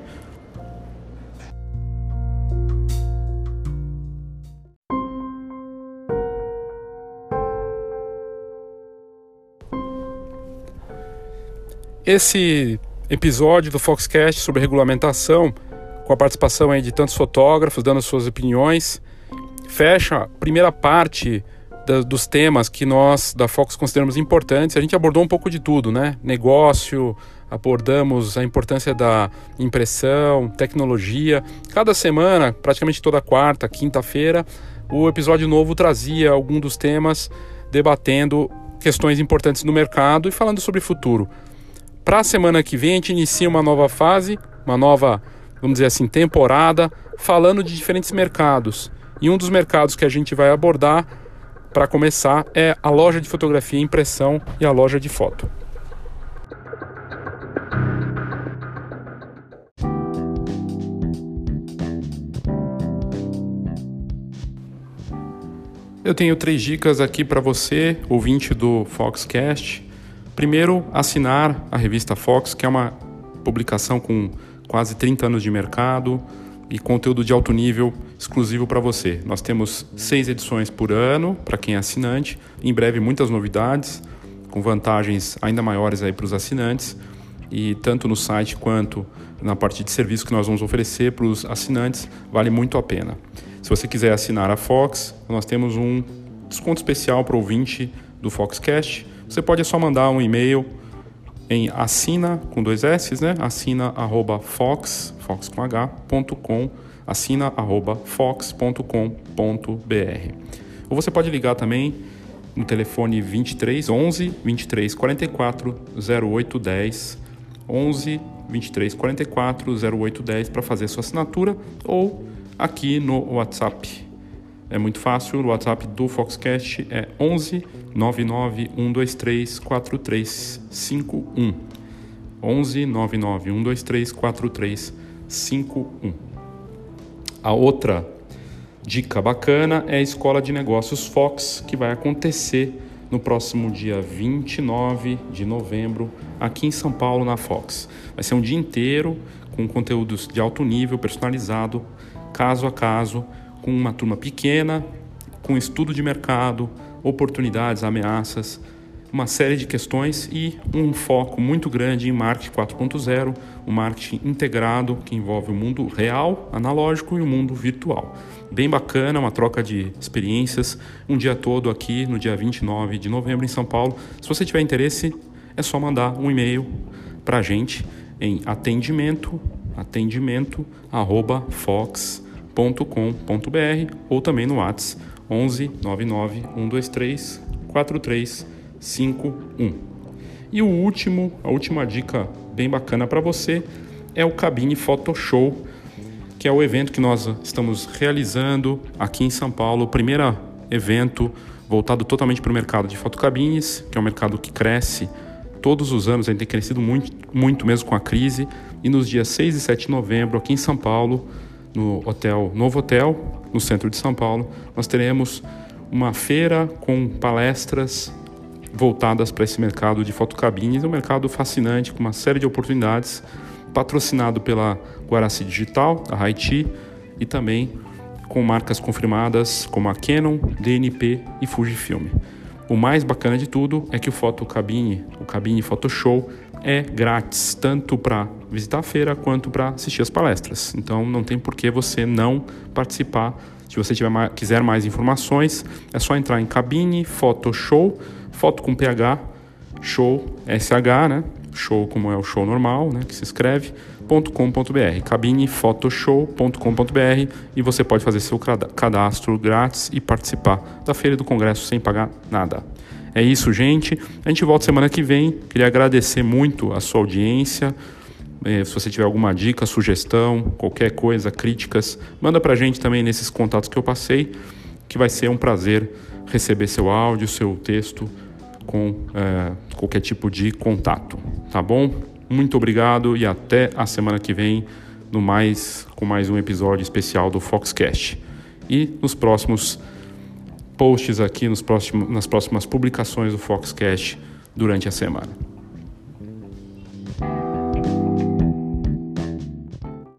Esse episódio do Foxcast sobre regulamentação, com a participação aí de tantos fotógrafos dando suas opiniões, fecha a primeira parte da, dos temas que nós da Fox consideramos importantes. A gente abordou um pouco de tudo, né? Negócio, abordamos a importância da impressão, tecnologia. Cada semana, praticamente toda quarta, quinta-feira, o episódio novo trazia algum dos temas debatendo questões importantes no mercado e falando sobre futuro. Para a semana que vem, a gente inicia uma nova fase, uma nova, vamos dizer assim, temporada, falando de diferentes mercados. E um dos mercados que a gente vai abordar, para começar, é a loja de fotografia e impressão e a loja de foto. Eu tenho três dicas aqui para você, ouvinte do Foxcast. Primeiro, assinar a revista Fox, que é uma publicação com quase 30 anos de mercado e conteúdo de alto nível exclusivo para você. Nós temos seis edições por ano para quem é assinante. Em breve, muitas novidades, com vantagens ainda maiores aí para os assinantes. E tanto no site quanto na parte de serviço que nós vamos oferecer para os assinantes, vale muito a pena. Se você quiser assinar a Fox, nós temos um desconto especial para o ouvinte do Foxcast você pode só mandar um e-mail em assina com dois S, né? Assina arroba fox, fox com H, ponto com, assina arroba fox.com.br. Ou você pode ligar também no telefone 23 11 23 44 08 10 11 23 44 08 10 para fazer sua assinatura ou aqui no WhatsApp é muito fácil, o WhatsApp do Foxcast é 11 99 123 4351. 11 99 123 4351. A outra dica bacana é a Escola de Negócios Fox, que vai acontecer no próximo dia 29 de novembro, aqui em São Paulo, na Fox. Vai ser um dia inteiro com conteúdos de alto nível, personalizado, caso a caso com uma turma pequena, com estudo de mercado, oportunidades, ameaças, uma série de questões e um foco muito grande em marketing 4.0, o um marketing integrado que envolve o mundo real, analógico e o mundo virtual. Bem bacana, uma troca de experiências, um dia todo aqui no dia 29 de novembro em São Paulo. Se você tiver interesse, é só mandar um e-mail para a gente em atendimento atendimento arroba www.cafeinacultura.com.br ou também no WhatsApp 11 99 123 4351. E o último, a última dica bem bacana para você é o Cabine Photo Show, que é o evento que nós estamos realizando aqui em São Paulo, o primeiro evento voltado totalmente para o mercado de fotocabines, que é um mercado que cresce todos os anos, a gente tem crescido muito, muito mesmo com a crise, e nos dias 6 e 7 de novembro, aqui em São Paulo, no hotel Novo Hotel, no centro de São Paulo, nós teremos uma feira com palestras voltadas para esse mercado de fotocabines, um mercado fascinante com uma série de oportunidades, patrocinado pela Guaraci Digital, a Haiti, e também com marcas confirmadas como a Canon, DNP e Fujifilm. O mais bacana de tudo é que o Fotocabine, o Cabine Photoshow, é grátis, tanto para visitar a feira quanto para assistir as palestras. Então não tem por que você não participar. Se você tiver quiser mais informações, é só entrar em Cabine Photoshow, foto com PH, show, SH, né? Show como é o show normal, né? Que se escreve, .com.br, cabinefotoshow.com.br e você pode fazer seu cadastro grátis e participar da Feira do Congresso sem pagar nada. É isso, gente. A gente volta semana que vem. Queria agradecer muito a sua audiência. É, se você tiver alguma dica, sugestão, qualquer coisa, críticas, manda pra gente também nesses contatos que eu passei, que vai ser um prazer receber seu áudio, seu texto com é, qualquer tipo de contato, tá bom? Muito obrigado e até a semana que vem no mais com mais um episódio especial do Foxcast. E nos próximos posts aqui nos próximos, nas próximas publicações do Foxcast durante a semana.